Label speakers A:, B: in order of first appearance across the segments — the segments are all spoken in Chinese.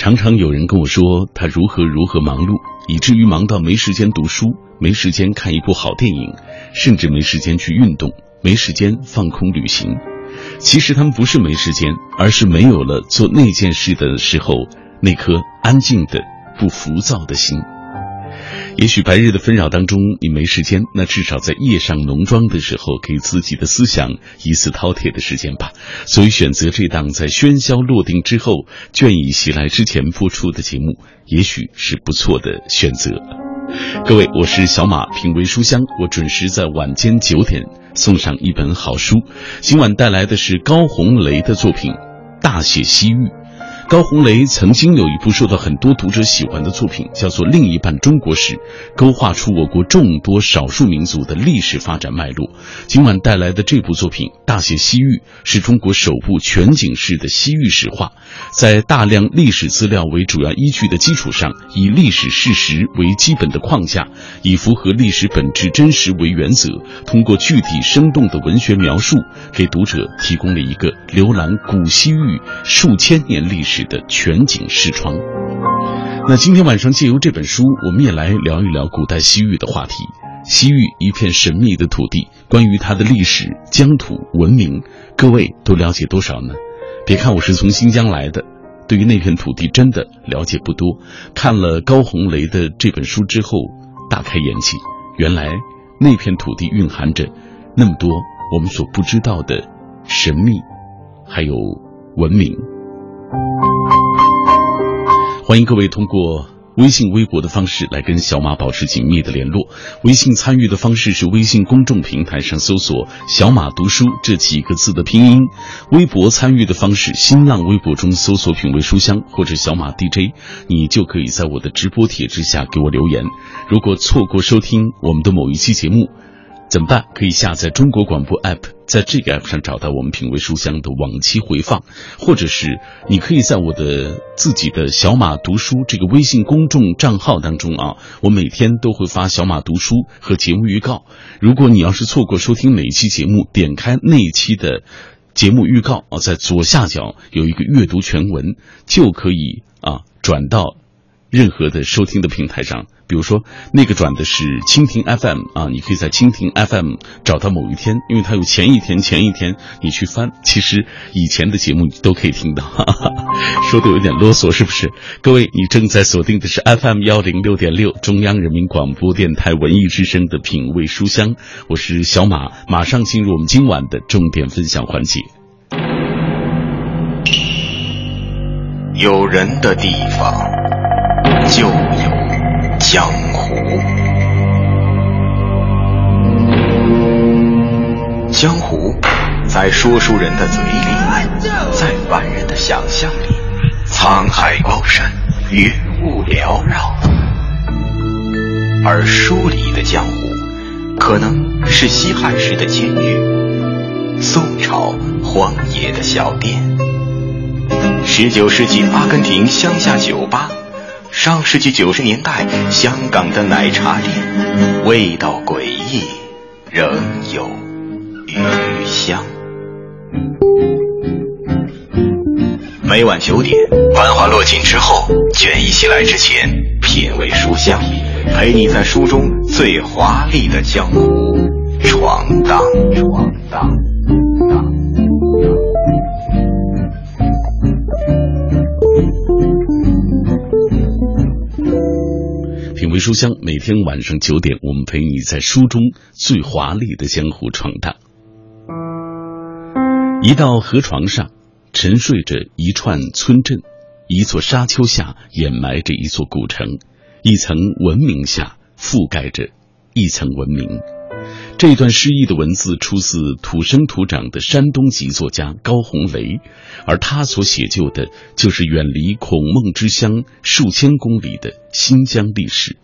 A: 常常有人跟我说他如何如何忙碌，以至于忙到没时间读书，没时间看一部好电影，甚至没时间去运动，没时间放空旅行。其实他们不是没时间，而是没有了做那件事的时候那颗安静的、不浮躁的心。也许白日的纷扰当中你没时间，那至少在夜上浓妆的时候，给自己的思想一次饕餮的时间吧。所以选择这档在喧嚣落定之后，倦意袭来之前播出的节目，也许是不错的选择。各位，我是小马，品味书香，我准时在晚间九点送上一本好书。今晚带来的是高红雷的作品《大写西域》。高红雷曾经有一部受到很多读者喜欢的作品，叫做《另一半中国史》，勾画出我国众多少数民族的历史发展脉络。今晚带来的这部作品《大写西域》，是中国首部全景式的西域史画，在大量历史资料为主要依据的基础上，以历史事实为基本的框架，以符合历史本质真实为原则，通过具体生动的文学描述，给读者提供了一个浏览古西域数千年历史。的全景视窗。那今天晚上借由这本书，我们也来聊一聊古代西域的话题。西域一片神秘的土地，关于它的历史、疆土、文明，各位都了解多少呢？别看我是从新疆来的，对于那片土地真的了解不多。看了高红雷的这本书之后，大开眼界，原来那片土地蕴含着那么多我们所不知道的神秘，还有文明。欢迎各位通过微信、微博的方式来跟小马保持紧密的联络。微信参与的方式是微信公众平台上搜索“小马读书”这几个字的拼音；微博参与的方式，新浪微博中搜索“品味书香”或者“小马 DJ”，你就可以在我的直播帖之下给我留言。如果错过收听我们的某一期节目，怎么办？可以下载中国广播 app，在这个 app 上找到我们品味书香的往期回放，或者是你可以在我的自己的小马读书这个微信公众账号当中啊，我每天都会发小马读书和节目预告。如果你要是错过收听哪一期节目，点开那一期的节目预告啊，在左下角有一个阅读全文，就可以啊转到任何的收听的平台上。比如说，那个转的是蜻蜓 FM 啊，你可以在蜻蜓 FM 找到某一天，因为它有前一天、前一天，你去翻，其实以前的节目你都可以听到。哈 哈说的有点啰嗦，是不是？各位，你正在锁定的是 FM 幺零六点六，中央人民广播电台文艺之声的品味书香，我是小马，马上进入我们今晚的重点分享环节。
B: 有人的地方就有。江湖，江湖，在说书人的嘴里，在凡人的想象里，沧海高山，云雾缭绕。而书里的江湖，可能是西汉时的监狱，宋朝荒野的小店，十九世纪阿根廷乡下酒吧。上世纪九十年代，香港的奶茶店，味道诡异，仍有余香。每晚九点，繁华落尽之后，倦意袭来之前，品味书香，陪你在书中最华丽的江湖闯荡闯荡。
A: 书香每天晚上九点，我们陪你在书中最华丽的江湖闯荡。一道河床上沉睡着一串村镇，一座沙丘下掩埋着一座古城，一层文明下覆盖着一层文明。这段诗意的文字出自土生土长的山东籍作家高红雷，而他所写就的就是远离孔孟之乡数千公里的新疆历史。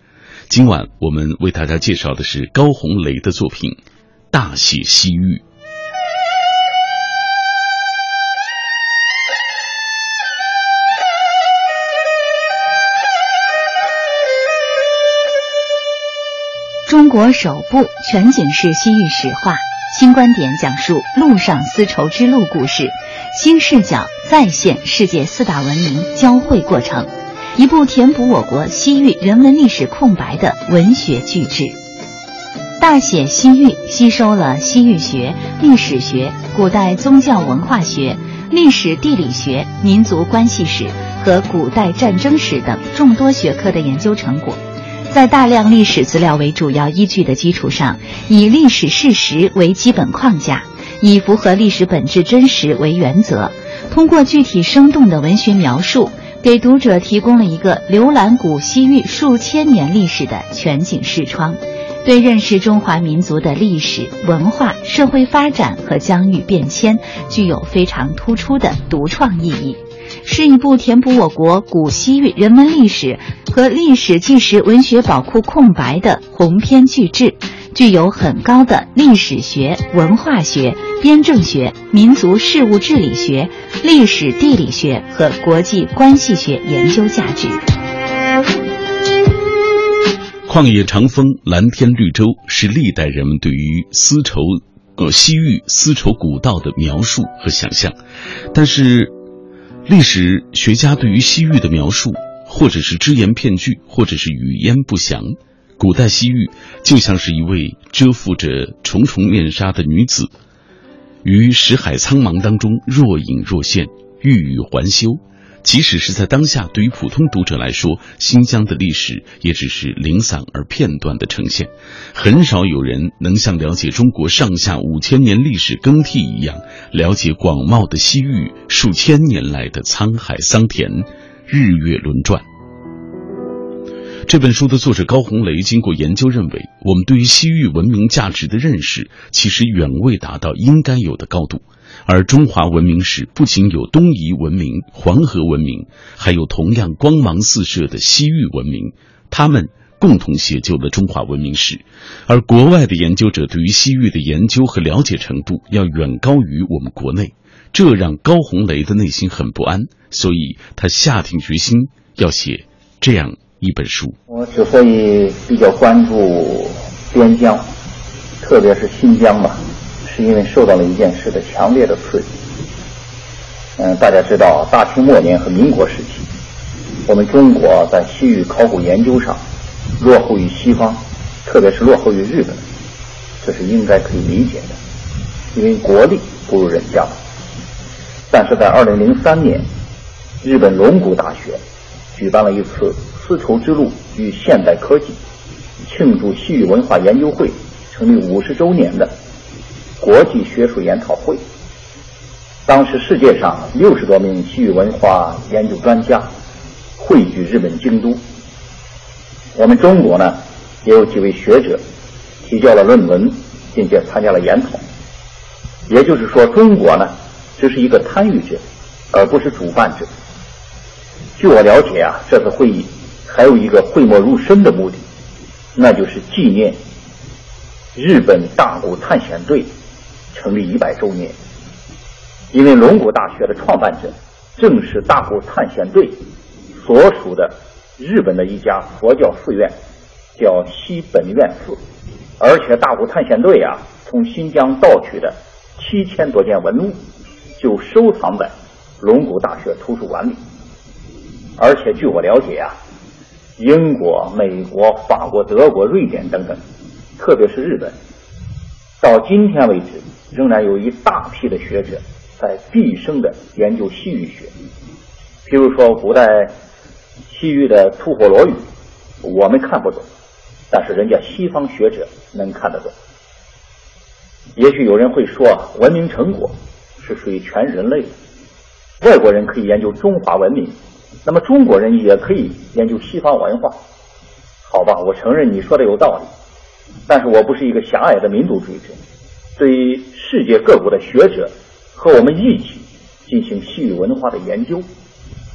A: 今晚我们为大家介绍的是高红雷的作品《大写西域》。
C: 中国首部全景式西域史画。新观点讲述陆上丝绸之路故事，新视角再现世界四大文明交汇过程，一部填补我国西域人文历史空白的文学巨制。大写西域吸收了西域学、历史学、古代宗教文化学、历史地理学、民族关系史和古代战争史等众多学科的研究成果。在大量历史资料为主要依据的基础上，以历史事实为基本框架，以符合历史本质真实为原则，通过具体生动的文学描述，给读者提供了一个浏览古西域数千年历史的全景视窗，对认识中华民族的历史文化、社会发展和疆域变迁具有非常突出的独创意义。是一部填补我国古西域人文历史和历史纪实文学宝库空白的鸿篇巨制，具有很高的历史学、文化学、编政学、民族事务治理学、历史地理学和国际关系学研究价值。
A: 旷野长风，蓝天绿洲，是历代人们对于丝绸呃西域丝绸古道的描述和想象，但是。历史学家对于西域的描述，或者是只言片语，或者是语焉不详。古代西域就像是一位遮覆着重重面纱的女子，于石海苍茫当中若隐若现，欲语还休。即使是在当下，对于普通读者来说，新疆的历史也只是零散而片段的呈现，很少有人能像了解中国上下五千年历史更替一样，了解广袤的西域数千年来的沧海桑田、日月轮转。这本书的作者高红雷经过研究认为，我们对于西域文明价值的认识，其实远未达到应该有的高度。而中华文明史不仅有东夷文明、黄河文明，还有同样光芒四射的西域文明，他们共同写就了中华文明史。而国外的研究者对于西域的研究和了解程度要远高于我们国内，这让高红雷的内心很不安，所以他下定决心要写这样一本书。
D: 我之所以比较关注边疆，特别是新疆吧。是因为受到了一件事的强烈的刺激。嗯，大家知道，大清末年和民国时期，我们中国在西域考古研究上落后于西方，特别是落后于日本，这是应该可以理解的，因为国力不如人家。但是在二零零三年，日本龙谷大学举办了一次丝绸之路与现代科技庆祝西域文化研究会成立五十周年的。国际学术研讨会，当时世界上六十多名西域文化研究专家汇聚日本京都。我们中国呢，也有几位学者提交了论文，并且参加了研讨。也就是说，中国呢，只是一个参与者，而不是主办者。据我了解啊，这次会议还有一个讳莫如深的目的，那就是纪念日本大谷探险队。成立一百周年，因为龙谷大学的创办者正是大谷探险队所属的日本的一家佛教寺院，叫西本愿寺，而且大谷探险队啊，从新疆盗取的七千多件文物就收藏在龙谷大学图书馆里，而且据我了解啊，英国、美国、法国、德国、瑞典等等，特别是日本，到今天为止。仍然有一大批的学者在毕生的研究西域学，比如说古代西域的吐火罗语，我们看不懂，但是人家西方学者能看得懂。也许有人会说，文明成果是属于全人类的，外国人可以研究中华文明，那么中国人也可以研究西方文化。好吧，我承认你说的有道理，但是我不是一个狭隘的民族主义者。对于世界各国的学者和我们一起进行西域文化的研究，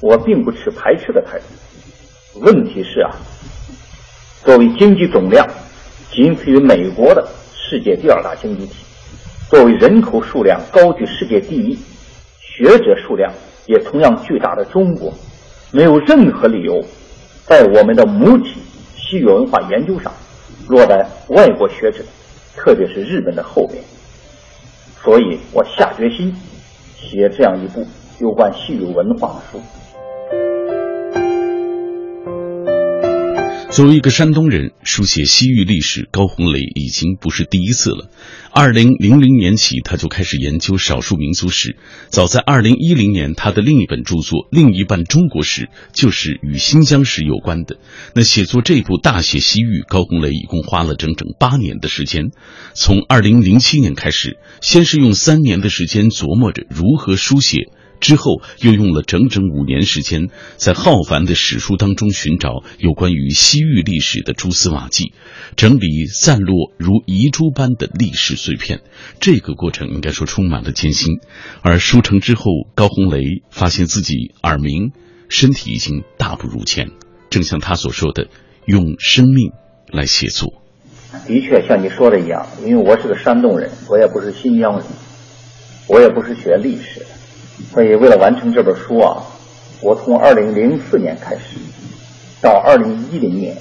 D: 我并不持排斥的态度。问题是啊，作为经济总量仅次于美国的世界第二大经济体，作为人口数量高居世界第一、学者数量也同样巨大的中国，没有任何理由在我们的母体西域文化研究上落在外国学者。特别是日本的后面，所以我下决心写这样一部有关西域文化的书。
A: 作为一个山东人，书写西域历史，高红雷已经不是第一次了。二零零零年起，他就开始研究少数民族史。早在二零一零年，他的另一本著作《另一半中国史》就是与新疆史有关的。那写作这部大写西域，高红雷一共花了整整八年的时间。从二零零七年开始，先是用三年的时间琢磨着如何书写。之后又用了整整五年时间，在浩繁的史书当中寻找有关于西域历史的蛛丝马迹，整理散落如遗珠般的历史碎片。这个过程应该说充满了艰辛。而书成之后，高红雷发现自己耳鸣，身体已经大不如前。正像他所说的，用生命来写作。
D: 的确，像你说的一样，因为我是个山东人，我也不是新疆人，我也不是学历史的。所以，为了完成这本书啊，我从二零零四年开始，到二零一零年，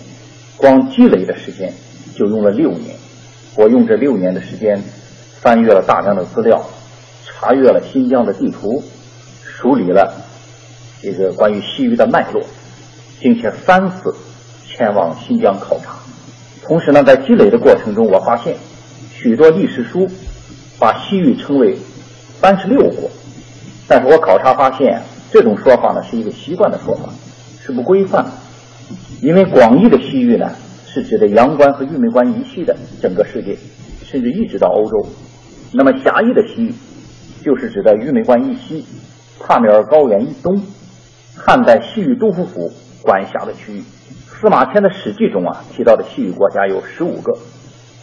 D: 光积累的时间就用了六年。我用这六年的时间，翻阅了大量的资料，查阅了新疆的地图，梳理了这个关于西域的脉络，并且三次前往新疆考察。同时呢，在积累的过程中，我发现许多历史书把西域称为三十六国。但是我考察发现，这种说法呢是一个习惯的说法，是不规范。因为广义的西域呢，是指的阳关和玉门关以西的整个世界，甚至一直到欧洲。那么狭义的西域，就是指的玉门关以西、帕米尔高原以东、汉代西域都护府管辖的区域。司马迁的《史记》中啊提到的西域国家有十五个，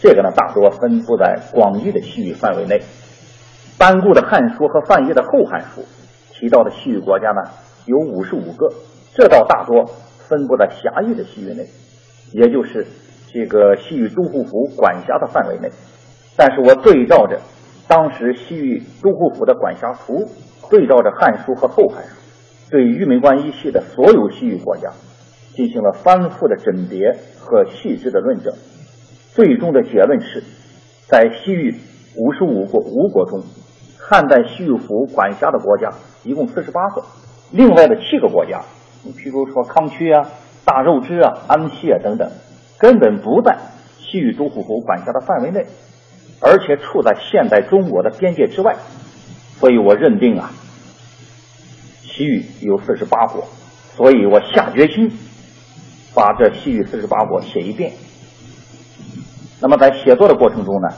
D: 这个呢大多分布在广义的西域范围内。班固的《汉书》和范晔的《后汉书》提到的西域国家呢有五十五个，这倒大多分布在狭义的西域内，也就是这个西域都护府管辖的范围内。但是我对照着当时西域都护府的管辖图，对照着《汉书》和《后汉书》，对玉门关一系的所有西域国家进行了反复的甄别和细致的论证，最终的结论是，在西域五十五国五国中。汉代西域府管辖的国家一共四十八个，另外的七个国家，你譬如说康区啊、大肉支啊、安息啊等等，根本不在西域都护府管辖的范围内，而且处在现代中国的边界之外。所以我认定啊，西域有四十八国，所以我下决心把这西域四十八国写一遍。那么在写作的过程中呢，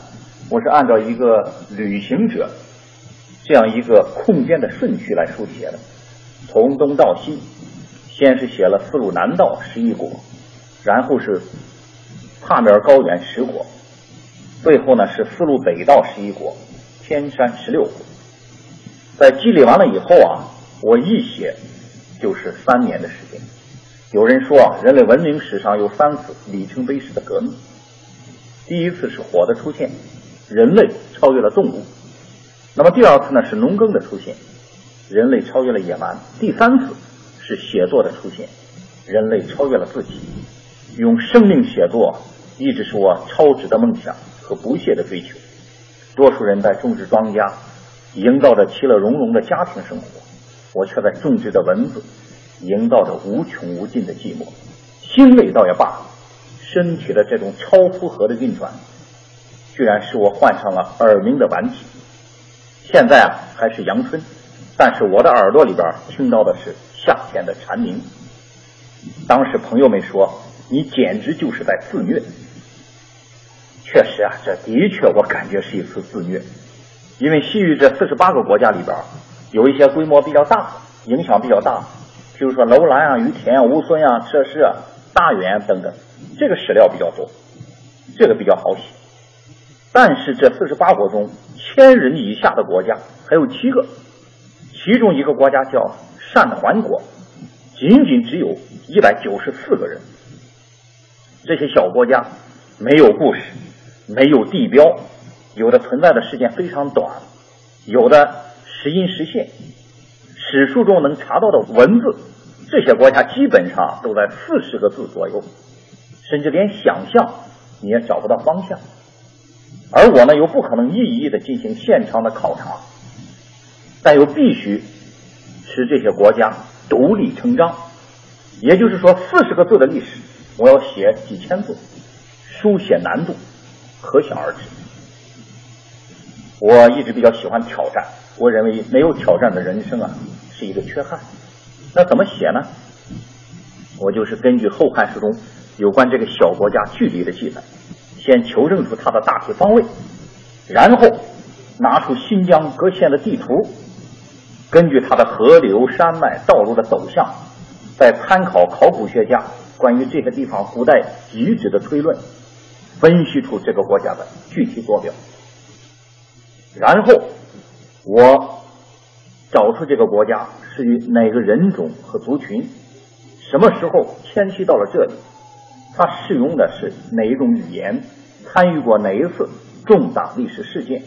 D: 我是按照一个旅行者。这样一个空间的顺序来书写的，从东到西，先是写了丝路南道十一国，然后是帕米尔高原十国，最后呢是丝路北道十一国，天山十六国。在积累完了以后啊，我一写就是三年的时间。有人说啊，人类文明史上有三次里程碑式的革命，第一次是火的出现，人类超越了动物。那么第二次呢是农耕的出现，人类超越了野蛮；第三次是写作的出现，人类超越了自己。用生命写作一直是我超值的梦想和不懈的追求。多数人在种植庄稼，营造着其乐融融的家庭生活，我却在种植着文字，营造着无穷无尽的寂寞。心累倒也罢，身体的这种超负荷的运转，居然使我患上了耳鸣的顽疾。现在啊还是阳春，但是我的耳朵里边听到的是夏天的蝉鸣。当时朋友们说你简直就是在自虐。确实啊，这的确我感觉是一次自虐，因为西域这四十八个国家里边有一些规模比较大、影响比较大，比如说楼兰啊、于田啊、乌孙啊、车氏啊、大原等等，这个史料比较多，这个比较好写。但是这四十八国中，千人以下的国家还有七个，其中一个国家叫善环国，仅仅只有一百九十四个人。这些小国家没有故事，没有地标，有的存在的时间非常短，有的时隐时现。史书中能查到的文字，这些国家基本上都在四十个字左右，甚至连想象你也找不到方向。而我呢又不可能一一的进行现场的考察，但又必须使这些国家独立成章。也就是说，四十个字的历史，我要写几千字，书写难度可想而知。我一直比较喜欢挑战，我认为没有挑战的人生啊是一个缺憾。那怎么写呢？我就是根据《后汉书》中有关这个小国家距离的记载，先求证出它的大体方位，然后拿出新疆各县的地图，根据它的河流、山脉、道路的走向。再参考考古学家关于这个地方古代遗址的推论，分析出这个国家的具体坐标，然后我找出这个国家是与哪个人种和族群，什么时候迁徙到了这里，它使用的是哪一种语言，参与过哪一次重大历史事件，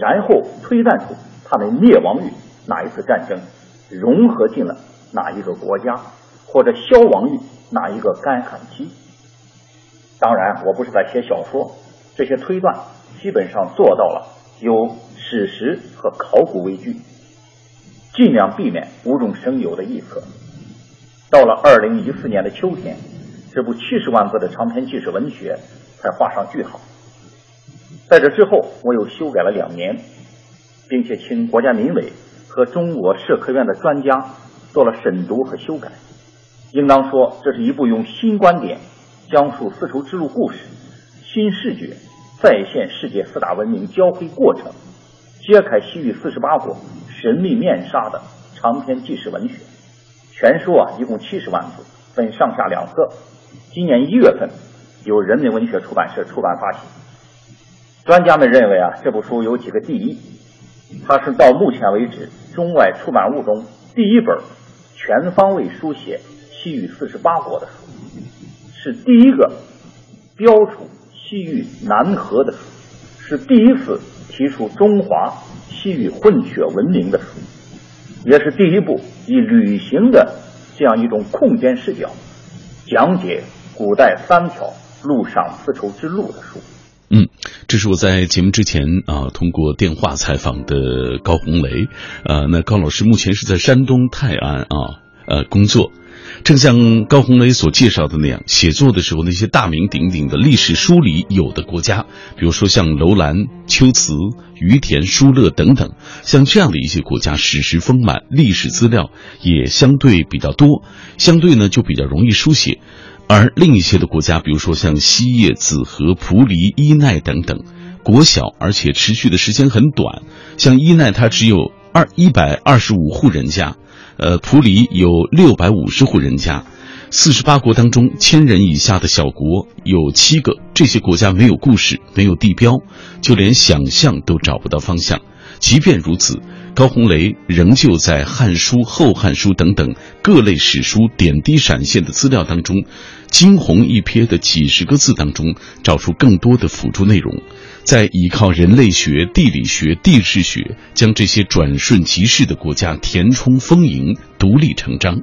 D: 然后推断出它们灭亡于哪一次战争，融合进了哪一个国家。或者消亡于哪一个干旱期？当然，我不是在写小说，这些推断基本上做到了有史实和考古为据，尽量避免无中生有的臆测。到了二零一四年的秋天，这部七十万字的长篇纪实文学才画上句号。在这之后，我又修改了两年，并且请国家民委和中国社科院的专家做了审读和修改。应当说，这是一部用新观点讲述丝绸之路故事、新视觉再现世界四大文明交汇过程、揭开西域四十八国神秘面纱的长篇纪实文学。全书啊，一共七十万字，分上下两册。今年一月份由人民文学出版社出版发行。专家们认为啊，这部书有几个第一，它是到目前为止中外出版物中第一本全方位书写。西域四十八国的书是第一个标出西域南河的书，是第一次提出中华西域混血文明的书，也是第一部以旅行的这样一种空间视角讲解古代三条陆上丝绸之路的书。
A: 嗯，这是我在节目之前啊通过电话采访的高红雷，呃，那高老师目前是在山东泰安啊呃工作。正像高红雷所介绍的那样，写作的时候，那些大名鼎鼎的历史书里有的国家，比如说像楼兰、秋瓷、于田、疏勒等等，像这样的一些国家，史实丰满，历史资料也相对比较多，相对呢就比较容易书写。而另一些的国家，比如说像西叶、子和、蒲黎、伊奈等等，国小而且持续的时间很短，像伊奈它只有二一百二十五户人家。呃，普里有六百五十户人家，四十八国当中，千人以下的小国有七个。这些国家没有故事，没有地标，就连想象都找不到方向。即便如此，高红雷仍旧在《汉书》《后汉书》等等各类史书点滴闪现的资料当中，惊鸿一瞥的几十个字当中，找出更多的辅助内容。在依靠人类学、地理学、地质学，将这些转瞬即逝的国家填充丰盈、独立成章。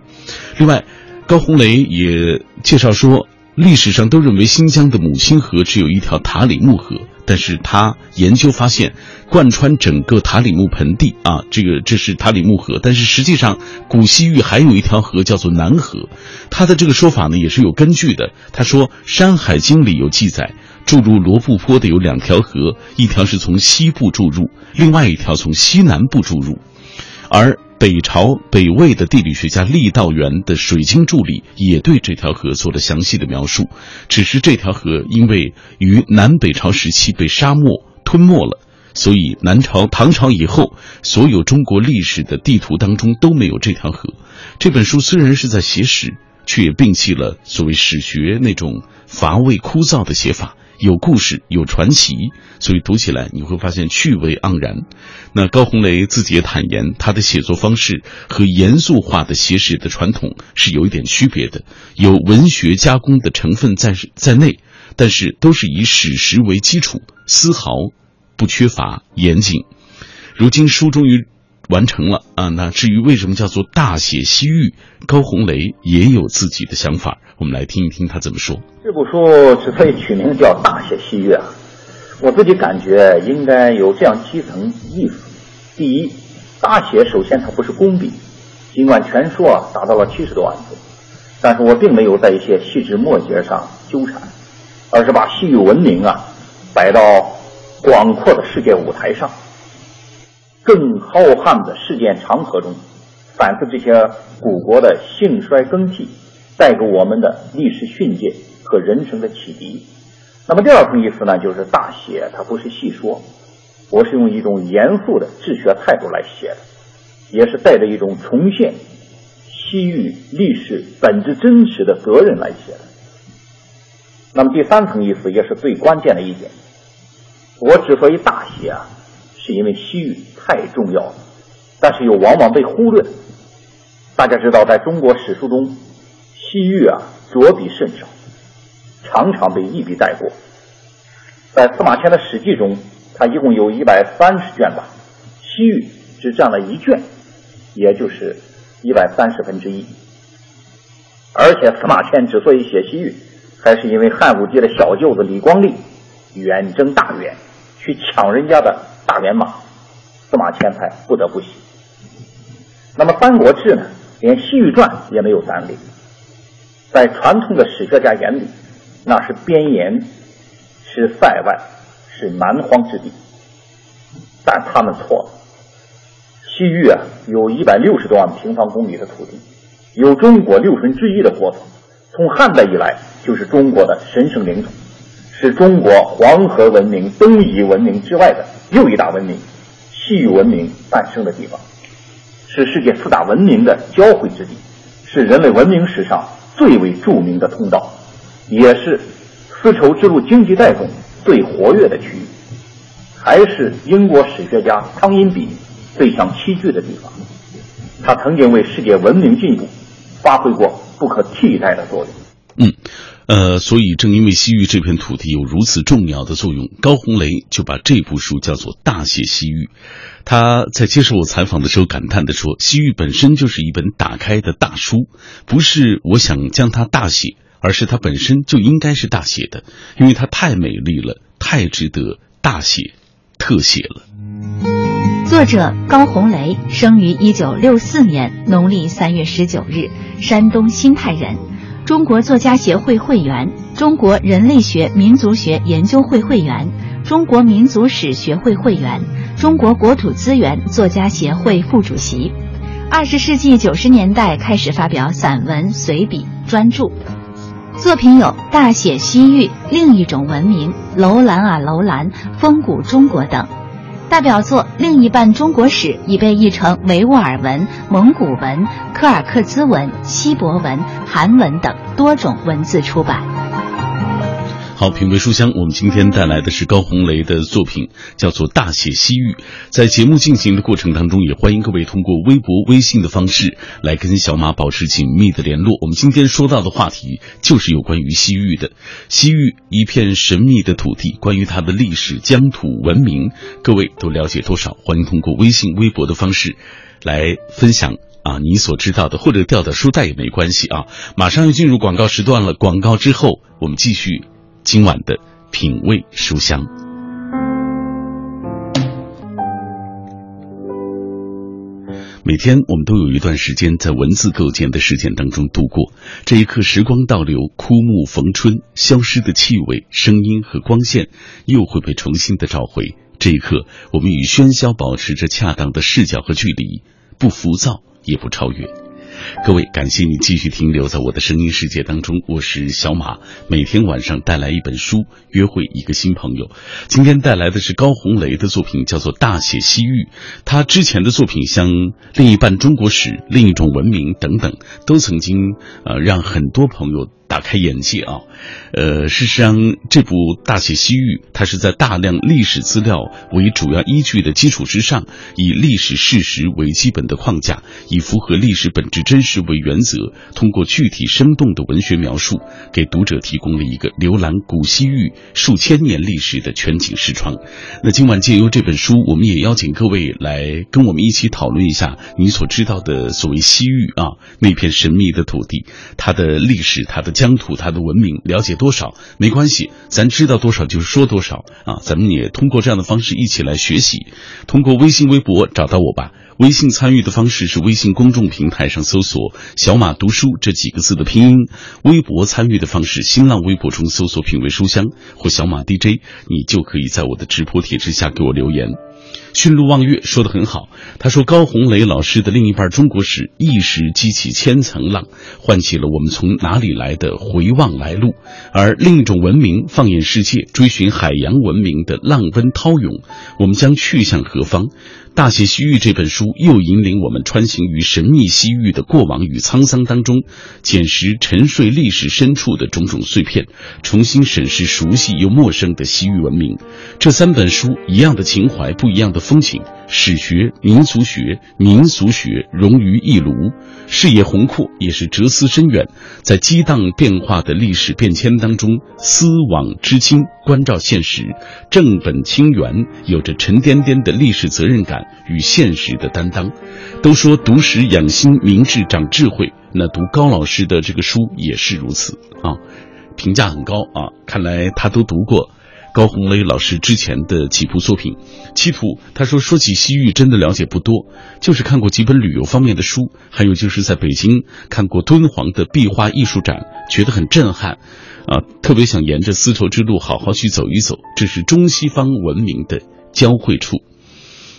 A: 另外，高红雷也介绍说，历史上都认为新疆的母亲河只有一条塔里木河，但是他研究发现，贯穿整个塔里木盆地啊，这个这是塔里木河，但是实际上古西域还有一条河叫做南河。他的这个说法呢也是有根据的。他说，《山海经》里有记载。注入罗布泊的有两条河，一条是从西部注入，另外一条从西南部注入。而北朝北魏的地理学家郦道元的《水经注》里也对这条河做了详细的描述。只是这条河因为于南北朝时期被沙漠吞没了，所以南朝、唐朝以后所有中国历史的地图当中都没有这条河。这本书虽然是在写史，却也摒弃了所谓史学那种乏味枯燥的写法。有故事，有传奇，所以读起来你会发现趣味盎然。那高红雷自己也坦言，他的写作方式和严肃化的写史的传统是有一点区别的，有文学加工的成分在在内，但是都是以史实为基础，丝毫不缺乏严谨。如今书终于。完成了啊！那至于为什么叫做大写西域，高红雷也有自己的想法。我们来听一听他怎么说。
D: 这部书之所以取名叫《大写西域》啊，我自己感觉应该有这样几层意思：第一，大写首先它不是工笔，尽管全书啊达到了七十多万字，但是我并没有在一些细枝末节上纠缠，而是把西域文明啊摆到广阔的世界舞台上，更浩瀚的事件长河中，反思这些古国的兴衰更替带给我们的历史训诫和人生的启迪。那么第二层意思呢，就是大写，它不是细说，我是用一种严肃的治学态度来写的，也是带着一种重现西域历史本质真实的责任来写的。那么第三层意思也是最关键的一点，我之所以大写啊，是因为西域太重要了，但是又往往被忽略。大家知道，在中国史书中，西域啊着笔甚少。常常被一笔带过。在司马迁的《史记》中，他一共有一百三十卷吧，西域只占了一卷，也就是一百三十分之一。而且司马迁之所以写西域，还是因为汉武帝的小舅子李光利远征大元，去抢人家的大元马，司马迁才不得不写。那么《三国志》呢，连西域传也没有单列，在传统的史学家眼里。那是边沿，是塞外，是蛮荒之地，但他们错了。西域啊，有一百六十多万平方公里的土地，有中国六分之一的国土，从汉代以来就是中国的神圣领土，是中国黄河文明、东夷文明之外的又一大文明——西域文明诞生的地方，是世界四大文明的交汇之地，是人类文明史上最为著名的通道。也是丝绸之路经济带中最活跃的区域，还是英国史学家汤因比最想栖居的地方。他曾经为世界文明进步发挥过不可替代的作用。
A: 嗯，呃，所以正因为西域这片土地有如此重要的作用，高红雷就把这部书叫做《大写西域》。他在接受我采访的时候感叹地说：“西域本身就是一本打开的大书，不是我想将它大写。”而是它本身就应该是大写的，因为它太美丽了，太值得大写、特写了。
C: 作者高红雷生于一九六四年农历三月十九日，山东新泰人，中国作家协会会员，中国人类学民族学研究会会员，中国民族史学会会员，中国国土资源作家协会副主席。二十世纪九十年代开始发表散文、随笔、专著。作品有《大写西域》《另一种文明》《楼兰啊楼兰》《风骨中国》等，代表作《另一半中国史》已被译成维吾尔文、蒙古文、柯尔克孜文、锡伯文、韩文等多种文字出版。
A: 好，品味书香，我们今天带来的是高红雷的作品，叫做《大写西域》。在节目进行的过程当中，也欢迎各位通过微博、微信的方式来跟小马保持紧密的联络。我们今天说到的话题就是有关于西域的。西域一片神秘的土地，关于它的历史、疆土、文明，各位都了解多少？欢迎通过微信、微博的方式来分享啊，你所知道的，或者掉掉书袋也没关系啊。马上要进入广告时段了，广告之后我们继续。今晚的品味书香，每天我们都有一段时间在文字构建的事件当中度过。这一刻，时光倒流，枯木逢春，消失的气味、声音和光线又会被重新的找回。这一刻，我们与喧嚣保持着恰当的视角和距离，不浮躁，也不超越。各位，感谢你继续停留在我的声音世界当中。我是小马，每天晚上带来一本书，约会一个新朋友。今天带来的是高红雷的作品，叫做《大写西域》。他之前的作品像《另一半中国史》《另一种文明》等等，都曾经呃让很多朋友。打开眼界啊！呃，事实上，这部《大写西域》它是在大量历史资料为主要依据的基础之上，以历史事实为基本的框架，以符合历史本质真实为原则，通过具体生动的文学描述，给读者提供了一个浏览古西域数千年历史的全景视窗。那今晚借由这本书，我们也邀请各位来跟我们一起讨论一下你所知道的所谓西域啊那片神秘的土地，它的历史，它的。疆土、它的文明了解多少没关系，咱知道多少就是说多少啊！咱们也通过这样的方式一起来学习。通过微信、微博找到我吧。微信参与的方式是微信公众平台上搜索“小马读书”这几个字的拼音；微博参与的方式，新浪微博中搜索“品味书香”或“小马 DJ”，你就可以在我的直播帖之下给我留言。驯鹿望月说的很好，他说高红雷老师的另一半中国史一时激起千层浪，唤起了我们从哪里来的回望来路，而另一种文明放眼世界，追寻海洋文明的浪奔涛涌，我们将去向何方？大写西域这本书又引领我们穿行于神秘西域的过往与沧桑当中，捡拾沉睡历史深处的种种碎片，重新审视熟悉又陌生的西域文明。这三本书一样的情怀，不一样的风情，史学、民族学、民俗学融于一炉，视野宏阔，也是哲思深远。在激荡变化的历史变迁当中，思往知今，关照现实，正本清源，有着沉甸甸的历史责任感。与现实的担当，都说读史养心、明智长智慧。那读高老师的这个书也是如此啊，评价很高啊。看来他都读过高红雷老师之前的几部作品。七图他说说起西域真的了解不多，就是看过几本旅游方面的书，还有就是在北京看过敦煌的壁画艺术展，觉得很震撼啊，特别想沿着丝绸之路好好去走一走。这是中西方文明的交汇处。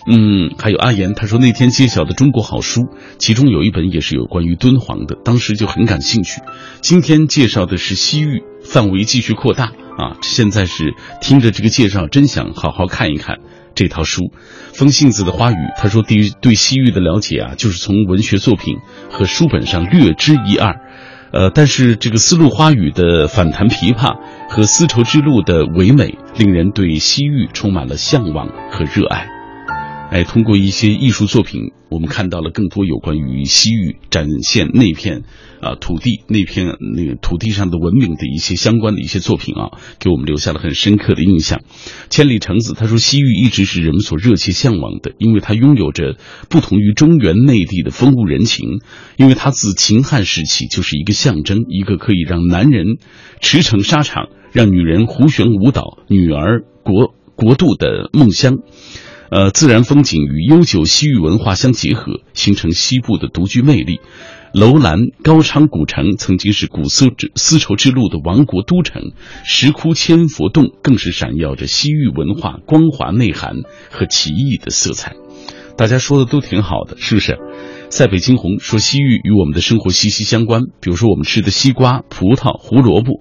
A: 嗯，还有阿言，他说那天揭晓的中国好书，其中有一本也是有关于敦煌的，当时就很感兴趣。今天介绍的是西域，范围继续扩大啊！现在是听着这个介绍，真想好好看一看这套书。风信子的花语，他说对对西域的了解啊，就是从文学作品和书本上略知一二，呃，但是这个丝路花语的反弹琵琶和丝绸之路的唯美，令人对西域充满了向往和热爱。哎，通过一些艺术作品，我们看到了更多有关于西域展现那片啊土地、那片那个土地上的文明的一些相关的一些作品啊，给我们留下了很深刻的印象。千里橙子他说，西域一直是人们所热切向往的，因为它拥有着不同于中原内地的风物人情，因为它自秦汉时期就是一个象征，一个可以让男人驰骋沙场，让女人胡旋舞蹈、女儿国国度的梦乡。呃，自然风景与悠久西域文化相结合，形成西部的独具魅力。楼兰高昌古城曾经是古丝丝绸之路的王国都城，石窟千佛洞更是闪耀着西域文化光华内涵和奇异的色彩。大家说的都挺好的，是不是？塞北惊鸿说西域与我们的生活息息相关，比如说我们吃的西瓜、葡萄、胡萝卜，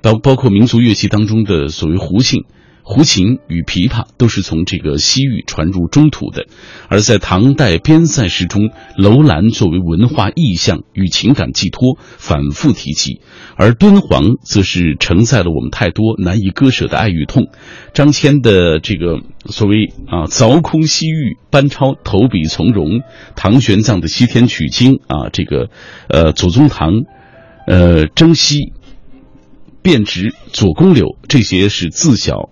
A: 包包括民族乐器当中的所谓胡琴。胡琴与琵琶都是从这个西域传入中土的，而在唐代边塞诗中，楼兰作为文化意象与情感寄托反复提及，而敦煌则是承载了我们太多难以割舍的爱与痛。张骞的这个所谓啊凿空西域，班超投笔从戎，唐玄奘的西天取经啊，这个呃左宗棠，呃征西，变直左公柳，这些是自小。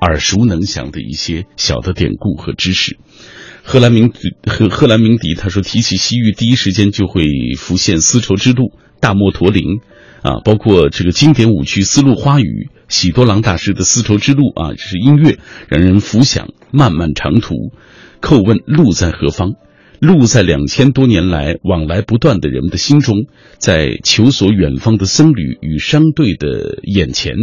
A: 耳熟能详的一些小的典故和知识。贺兰明和贺兰明迪他说，提起西域，第一时间就会浮现丝绸之路、大漠驼铃，啊，包括这个经典舞曲《丝路花语》，喜多郎大师的丝绸之路啊，这是音乐，让人浮想漫漫长途。叩问路在何方？路在两千多年来往来不断的人们的心中，在求索远方的僧侣与商队的眼前。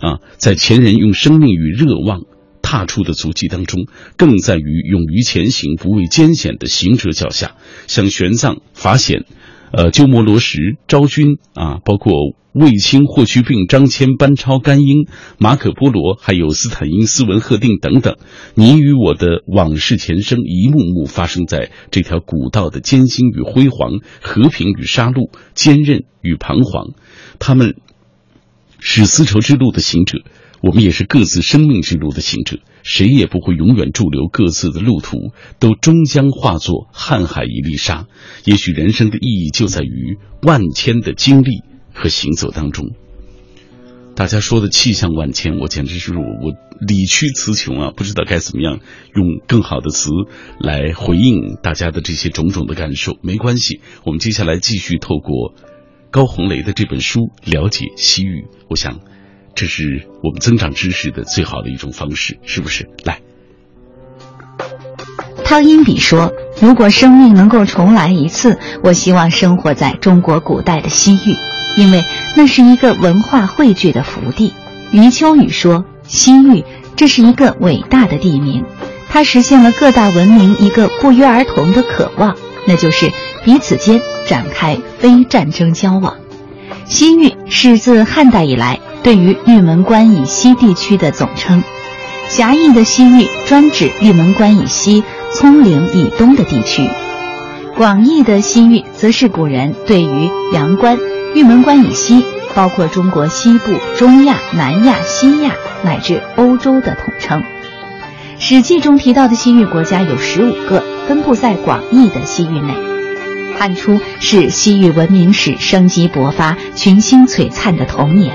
A: 啊，在前人用生命与热望踏出的足迹当中，更在于勇于前行、不畏艰险的行者脚下。像玄奘、法显、呃鸠摩罗什、昭君啊，包括卫青、霍去病、张骞、班超、甘英、马可波罗，还有斯坦因、斯文赫定等等，你与我的往事前生，一幕幕发生在这条古道的艰辛与辉煌、和平与杀戮、坚韧与彷徨，他们。是丝绸之路的行者，我们也是各自生命之路的行者。谁也不会永远驻留各自的路途，都终将化作瀚海一粒沙。也许人生的意义就在于万千的经历和行走当中。大家说的气象万千，我简直是我我理屈词穷啊，不知道该怎么样用更好的词来回应大家的这些种种的感受。没关系，我们接下来继续透过。高红雷的这本书了解西域，我想，这是我们增长知识的最好的一种方式，是不是？来，
C: 汤因比说：“如果生命能够重来一次，我希望生活在中国古代的西域，因为那是一个文化汇聚的福地。”余秋雨说：“西域，这是一个伟大的地名，它实现了各大文明一个不约而同的渴望，那就是彼此间。”展开非战争交往，西域是自汉代以来对于玉门关以西地区的总称。狭义的西域专指玉门关以西、葱岭以东的地区；广义的西域则是古人对于阳关、玉门关以西，包括中国西部、中亚、南亚、西亚乃至欧洲的统称。《史记》中提到的西域国家有十五个，分布在广义的西域内。汉初是西域文明史生机勃发、群星璀璨的童年。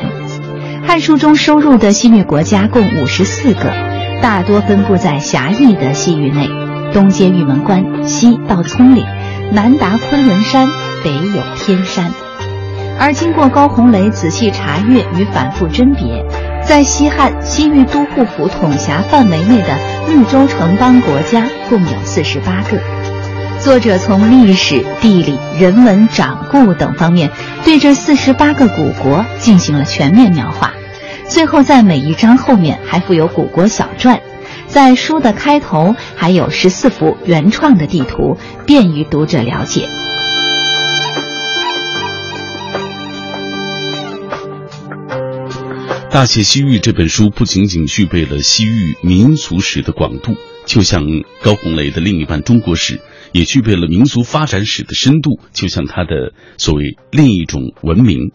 C: 《汉书》中收录的西域国家共五十四个，大多分布在狭义的西域内，东接玉门关，西到葱岭，南达昆仑山，北有天山。而经过高红雷仔细查阅与反复甄别，在西汉西域都护府统辖范围内的绿洲城邦国家共有四十八个。作者从历史、地理、人文、掌故等方面对这四十八个古国进行了全面描画，最后在每一章后面还附有古国小传，在书的开头还有十四幅原创的地图，便于读者了解。
A: 《大写西域》这本书不仅仅具备了西域民族史的广度，就像高红雷的另一半中国史。也具备了民族发展史的深度，就像他的所谓另一种文明。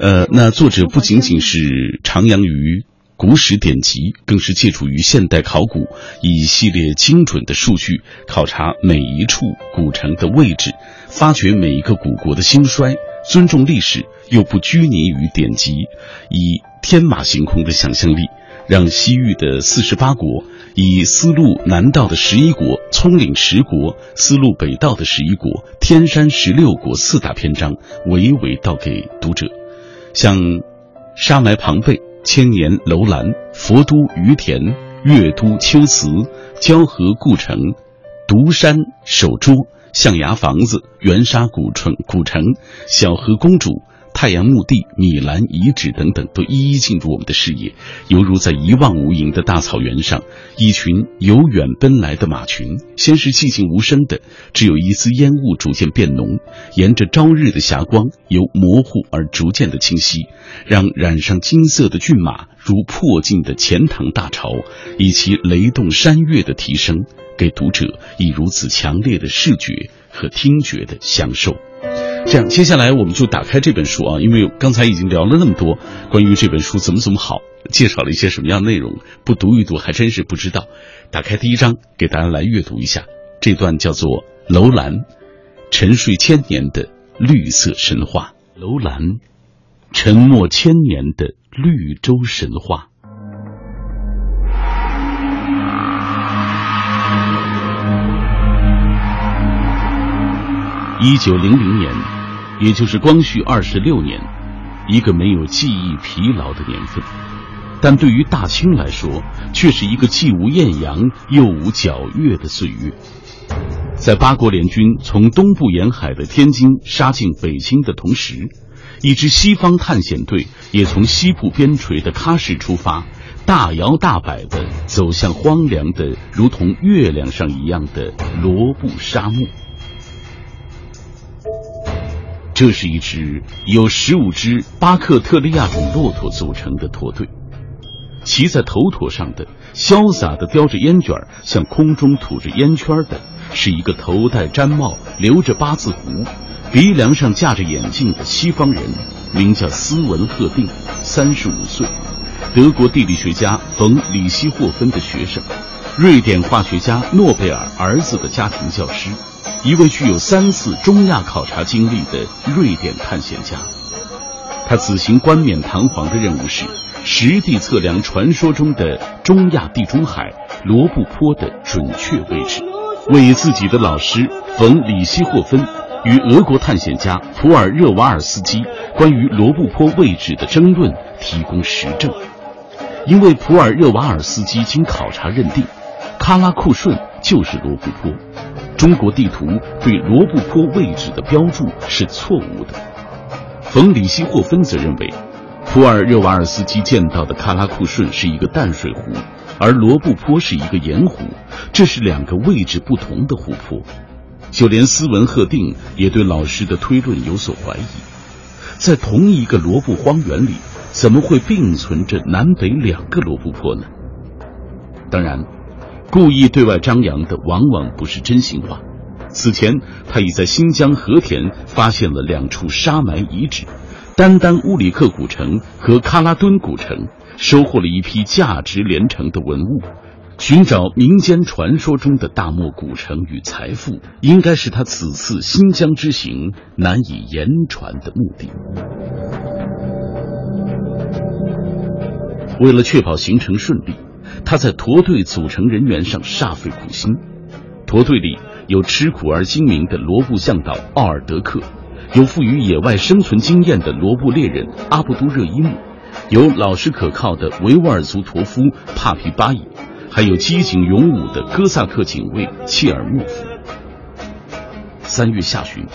A: 呃，那作者不仅仅是徜徉于古史典籍，更是借助于现代考古，以一系列精准的数据考察每一处古城的位置，发掘每一个古国的兴衰，尊重历史又不拘泥于典籍，以天马行空的想象力。让西域的四十八国，以丝路南道的十一国、葱岭十国、丝路北道的十一国、天山十六国四大篇章，娓娓道给读者。像沙埋庞贝、千年楼兰、佛都于田、月都秋瓷、交河故城、独山首桌、象牙房子、圆沙古城、古城、小河公主。太阳墓地、米兰遗址等等，都一一进入我们的视野，犹如在一望无垠的大草原上，一群由远奔来的马群。先是寂静无声的，只有一丝烟雾逐渐变浓，沿着朝日的霞光，由模糊而逐渐的清晰，让染上金色的骏马如破镜的钱塘大潮，以其雷动山岳的提升，给读者以如此强烈的视觉和听觉的享受。这样，接下来我们就打开这本书啊，因为刚才已经聊了那么多关于这本书怎么怎么好，介绍了一些什么样内容，不读一读还真是不知道。打开第一章，给大家来阅读一下这段叫做《楼兰沉睡千年的绿色神话》。楼兰，沉默千年的绿洲神话。一九零零年。也就是光绪二十六年，一个没有记忆疲劳的年份，但对于大清来说，却是一个既无艳阳又无皎月的岁月。在八国联军从东部沿海的天津杀进北京的同时，一支西方探险队也从西部边陲的喀什出发，大摇大摆地走向荒凉的如同月亮上一样的罗布沙漠。这是一支由十五只巴克特利亚种骆驼组成的驼队，骑在头驼上的、潇洒的叼着烟卷向空中吐着烟圈的，是一个头戴毡帽、留着八字胡、鼻梁上架着眼镜的西方人，名叫斯文赫定，三十五岁，德国地理学家冯里希霍芬的学生，瑞典化学家诺贝尔儿子的家庭教师。一位具有三次中亚考察经历的瑞典探险家，他此行冠冕堂皇的任务是实地测量传说中的中亚地中海罗布泊的准确位置，为自己的老师冯里希霍芬与俄国探险家普尔热瓦尔斯基关于罗布泊位置的争论提供实证。因为普尔热瓦尔斯基经考察认定，喀拉库顺就是罗布泊，中国地图对罗布泊位置的标注是错误的。冯里希霍芬则认为，普尔热瓦尔斯基见到的喀拉库顺是一个淡水湖，而罗布泊是一个盐湖，这是两个位置不同的湖泊。就连斯文赫定也对老师的推论有所怀疑，在同一个罗布荒原里。怎么会并存着南北两个罗布泊呢？当然，故意对外张扬的往往不是真心话。此前，他已在新疆和田发现了两处沙埋遗址——丹丹乌里克古城和喀拉敦古城，收获了一批价值连城的文物。寻找民间传说中的大漠古城与财富，应该是他此次新疆之行难以言传的目的。为了确保行程顺利，他在驼队组成人员上煞费苦心。驼队里有吃苦而精明的罗布向导奥尔德克，有富于野外生存经验的罗布猎人阿布都热伊木，有老实可靠的维吾尔族驼夫帕皮巴伊，还有机警勇武的哥萨克警卫切尔莫夫。三月下旬，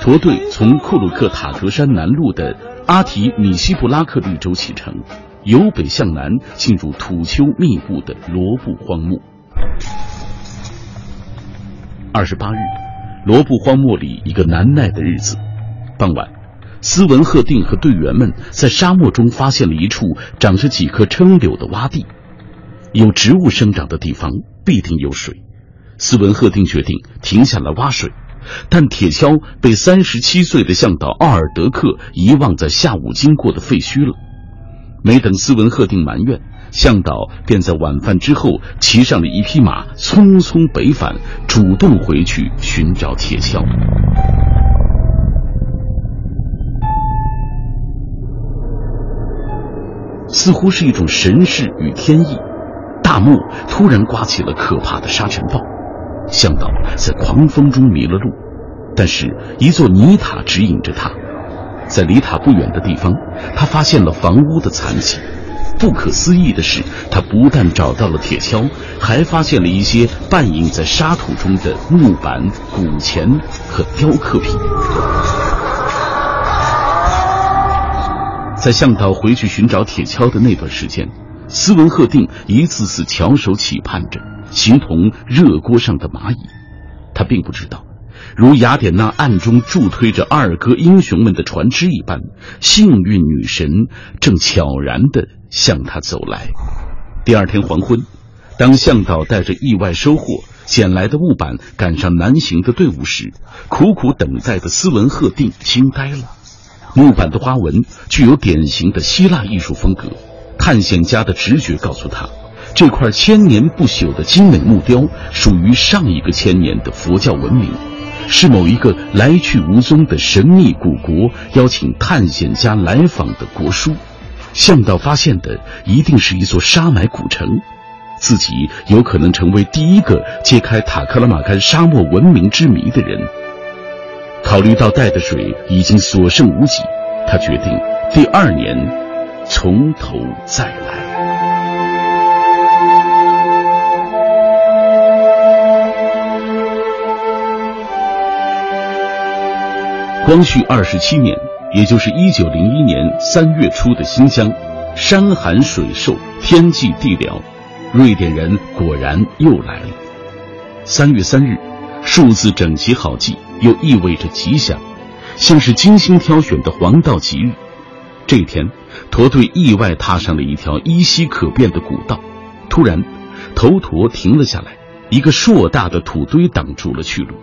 A: 驼队从库鲁克塔格山南麓的阿提米西布拉克绿洲启程。由北向南进入土丘密布的罗布荒漠。二十八日，罗布荒漠里一个难耐的日子。傍晚，斯文赫定和队员们在沙漠中发现了一处长着几棵撑柳的洼地。有植物生长的地方必定有水。斯文赫定决定停下来挖水，但铁锹被三十七岁的向导奥尔德克遗忘在下午经过的废墟了。没等斯文赫定埋怨，向导便在晚饭之后骑上了一匹马，匆匆北返，主动回去寻找铁锹。似乎是一种神事与天意，大漠突然刮起了可怕的沙尘暴，向导在狂风中迷了路，但是一座泥塔指引着他。在离塔不远的地方，他发现了房屋的残迹。不可思议的是，他不但找到了铁锹，还发现了一些半隐在沙土中的木板、古钱和雕刻品。在向导回去寻找铁锹的那段时间，斯文赫定一次次翘首企盼着，形同热锅上的蚂蚁。他并不知道。如雅典娜暗中助推着阿尔戈英雄们的船只一般，幸运女神正悄然地向他走来。第二天黄昏，当向导带着意外收获捡来的木板赶上南行的队伍时，苦苦等待的斯文赫定惊呆了。木板的花纹具有典型的希腊艺术风格，探险家的直觉告诉他，这块千年不朽的精美木雕属于上一个千年的佛教文明。是某一个来去无踪的神秘古国邀请探险家来访的国书，向导发现的一定是一座沙埋古城，自己有可能成为第一个揭开塔克拉玛干沙漠文明之谜的人。考虑到带的水已经所剩无几，他决定第二年从头再来。光绪二十七年，也就是一九零一年三月初的新疆，山寒水瘦，天际地辽，瑞典人果然又来了。三月三日，数字整齐好记，又意味着吉祥，像是精心挑选的黄道吉日。这天，驼队意外踏上了一条依稀可辨的古道，突然，头驼停了下来，一个硕大的土堆挡住了去路。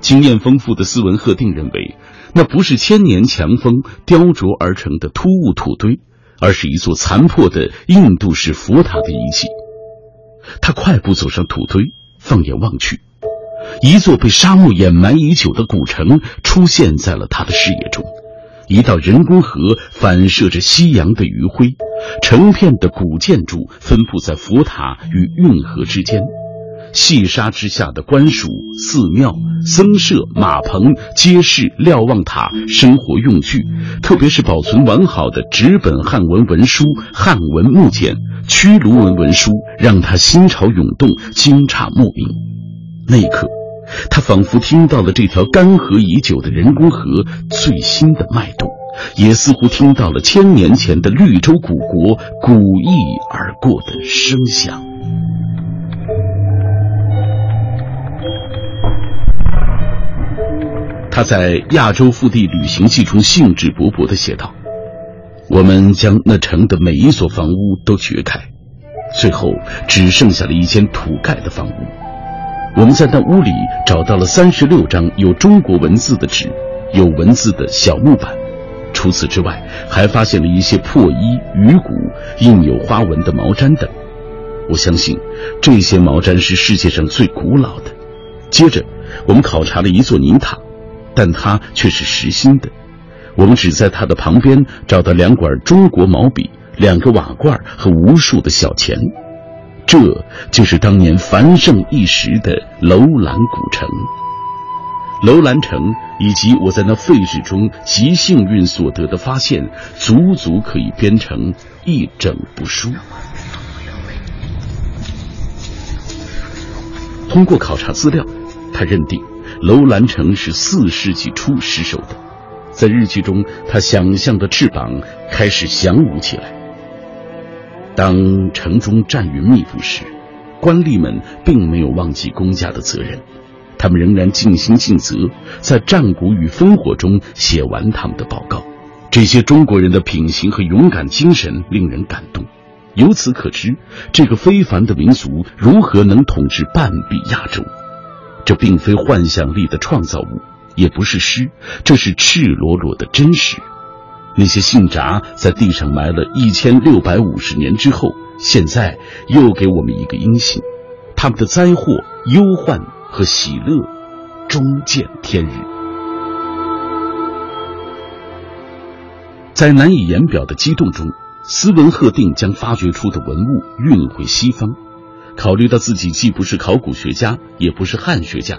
A: 经验丰富的斯文赫定认为，那不是千年强风雕琢而成的突兀土堆，而是一座残破的印度式佛塔的遗迹。他快步走上土堆，放眼望去，一座被沙漠掩埋已久的古城出现在了他的视野中。一道人工河反射着夕阳的余晖，成片的古建筑分布在佛塔与运河之间。细沙之下的官署、寺庙、僧舍、马棚、街市、瞭望塔、生活用具，特别是保存完好的纸本汉文文书、汉文木简、驱卢文文书，让他心潮涌动，惊诧莫名。那一刻，他仿佛听到了这条干涸已久的人工河最新的脉动。也似乎听到了千年前的绿洲古国古意而过的声响。他在《亚洲腹地旅行记》中兴致勃勃地写道：“我们将那城的每一所房屋都掘开，最后只剩下了一间土盖的房屋。我们在那屋里找到了三十六张有中国文字的纸，有文字的小木板。”除此之外，还发现了一些破衣、鱼骨、印有花纹的毛毡等。我相信，这些毛毡是世界上最古老的。接着，我们考察了一座泥塔，但它却是实心的。我们只在它的旁边找到两管中国毛笔、两个瓦罐和无数的小钱。这就是当年繁盛一时的楼兰古城。楼兰城以及我在那废纸中极幸运所得的发现，足足可以编成一整部书。通过考察资料，他认定楼兰城是四世纪初失守的。在日记中，他想象的翅膀开始翔舞起来。当城中战云密布时，官吏们并没有忘记公家的责任。他们仍然尽心尽责，在战鼓与烽火中写完他们的报告。这些中国人的品行和勇敢精神令人感动。由此可知，这个非凡的民族如何能统治半壁亚洲？这并非幻想力的创造物，也不是诗，这是赤裸裸的真实。那些信札在地上埋了一千六百五十年之后，现在又给我们一个音信：他们的灾祸、忧患。和喜乐终见天日。在难以言表的激动中，斯文赫定将发掘出的文物运回西方。考虑到自己既不是考古学家，也不是汉学家，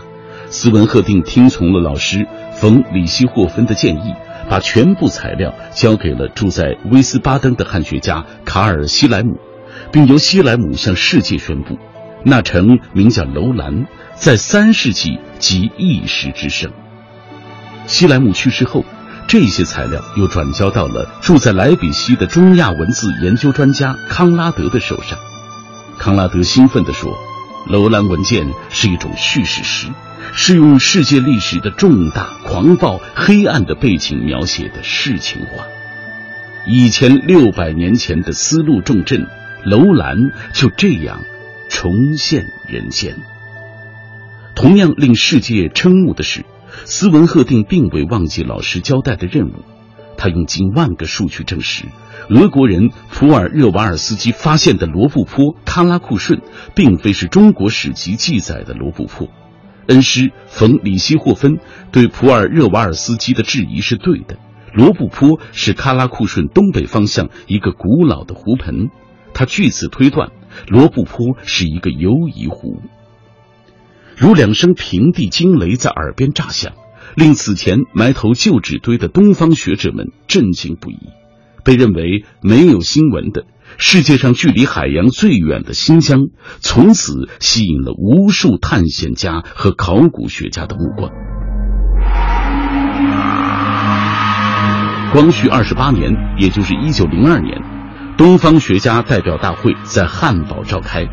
A: 斯文赫定听从了老师冯里希霍芬的建议，把全部材料交给了住在威斯巴登的汉学家卡尔西莱姆，并由西莱姆向世界宣布，那城名叫楼兰。在三世纪即一时之盛。西莱姆去世后，这些材料又转交到了住在莱比锡的中亚文字研究专家康拉德的手上。康拉德兴奋地说：“楼兰文件是一种叙事诗，是用世界历史的重大、狂暴、黑暗的背景描写的诗情画。一千六百年前的丝路重镇楼兰就这样重现人间。”同样令世界瞠目的是，斯文赫定并未忘记老师交代的任务。他用近万个数据证实，俄国人普尔热瓦尔斯基发现的罗布泊喀拉库顺，并非是中国史籍记载的罗布泊。恩师冯里希霍芬对普尔热瓦尔斯基的质疑是对的。罗布泊是喀拉库顺东北方向一个古老的湖盆。他据此推断，罗布泊是一个游移湖。如两声平地惊雷在耳边炸响，令此前埋头旧纸堆的东方学者们震惊不已。被认为没有新闻的世界上距离海洋最远的新疆，从此吸引了无数探险家和考古学家的目光。光绪二十八年，也就是一九零二年，东方学家代表大会在汉堡召开。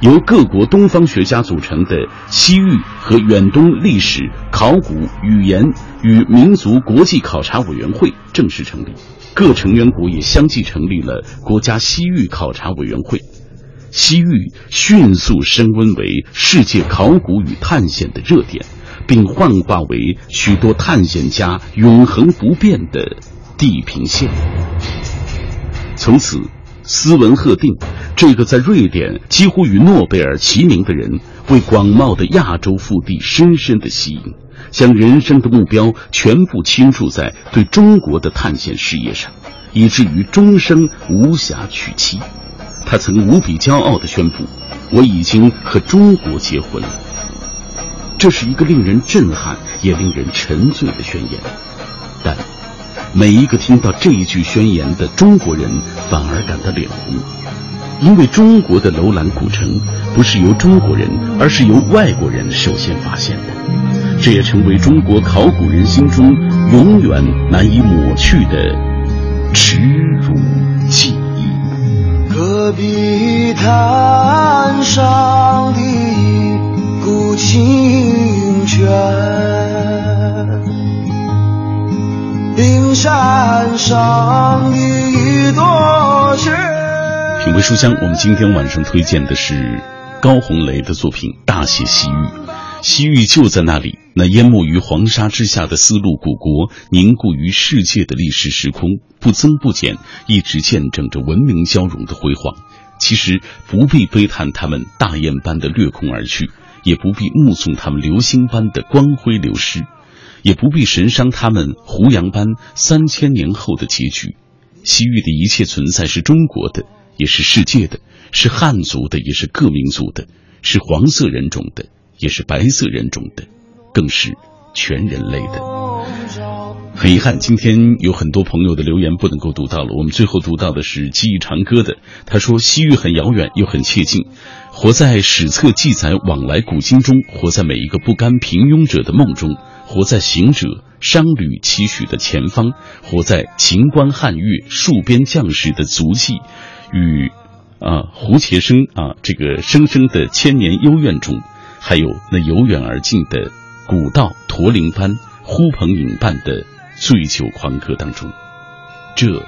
A: 由各国东方学家组成的西域和远东历史、考古、语言与民族国际考察委员会正式成立，各成员国也相继成立了国家西域考察委员会。西域迅速升温为世界考古与探险的热点，并幻化为许多探险家永恒不变的地平线。从此。斯文赫定，这个在瑞典几乎与诺贝尔齐名的人，为广袤的亚洲腹地深深的吸引，将人生的目标全部倾注在对中国的探险事业上，以至于终生无暇娶妻。他曾无比骄傲地宣布：“我已经和中国结婚了。这是一个令人震撼也令人沉醉的宣言，但每一个听到这一句宣言的中国人反而感到脸红，因为中国的楼兰古城不是由中国人，而是由外国人首先发现的，这也成为中国考古人心中永远难以抹去的耻辱记忆。
E: 戈壁滩上的。古清泉，冰山上一朵雪。
A: 品味书香，我们今天晚上推荐的是高红雷的作品《大写西域》。西域就在那里，那淹没于黄沙之下的丝路古国，凝固于世界的历史时空，不增不减，一直见证着文明交融的辉煌。其实不必悲叹他们大雁般的掠空而去。也不必目送他们流星般的光辉流失，也不必神伤他们胡杨般三千年后的结局。西域的一切存在是中国的，也是世界的，是汉族的，也是各民族的，是黄色人种的，也是白色人种的，更是全人类的。很遗憾，今天有很多朋友的留言不能够读到了。我们最后读到的是记忆长歌的，他说：“西域很遥远，又很切近。”活在史册记载往来古今中，活在每一个不甘平庸者的梦中，活在行者商旅期许的前方，活在秦关汉月戍边将士的足迹与啊胡茄声啊这个生生的千年幽怨中，还有那由远而近的古道驼铃般呼朋引伴的醉酒狂歌当中，这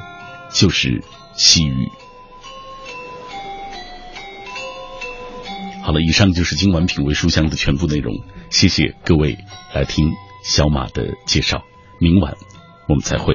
A: 就是西域。好了，以上就是今晚品味书香的全部内容。谢谢各位来听小马的介绍，明晚我们再会。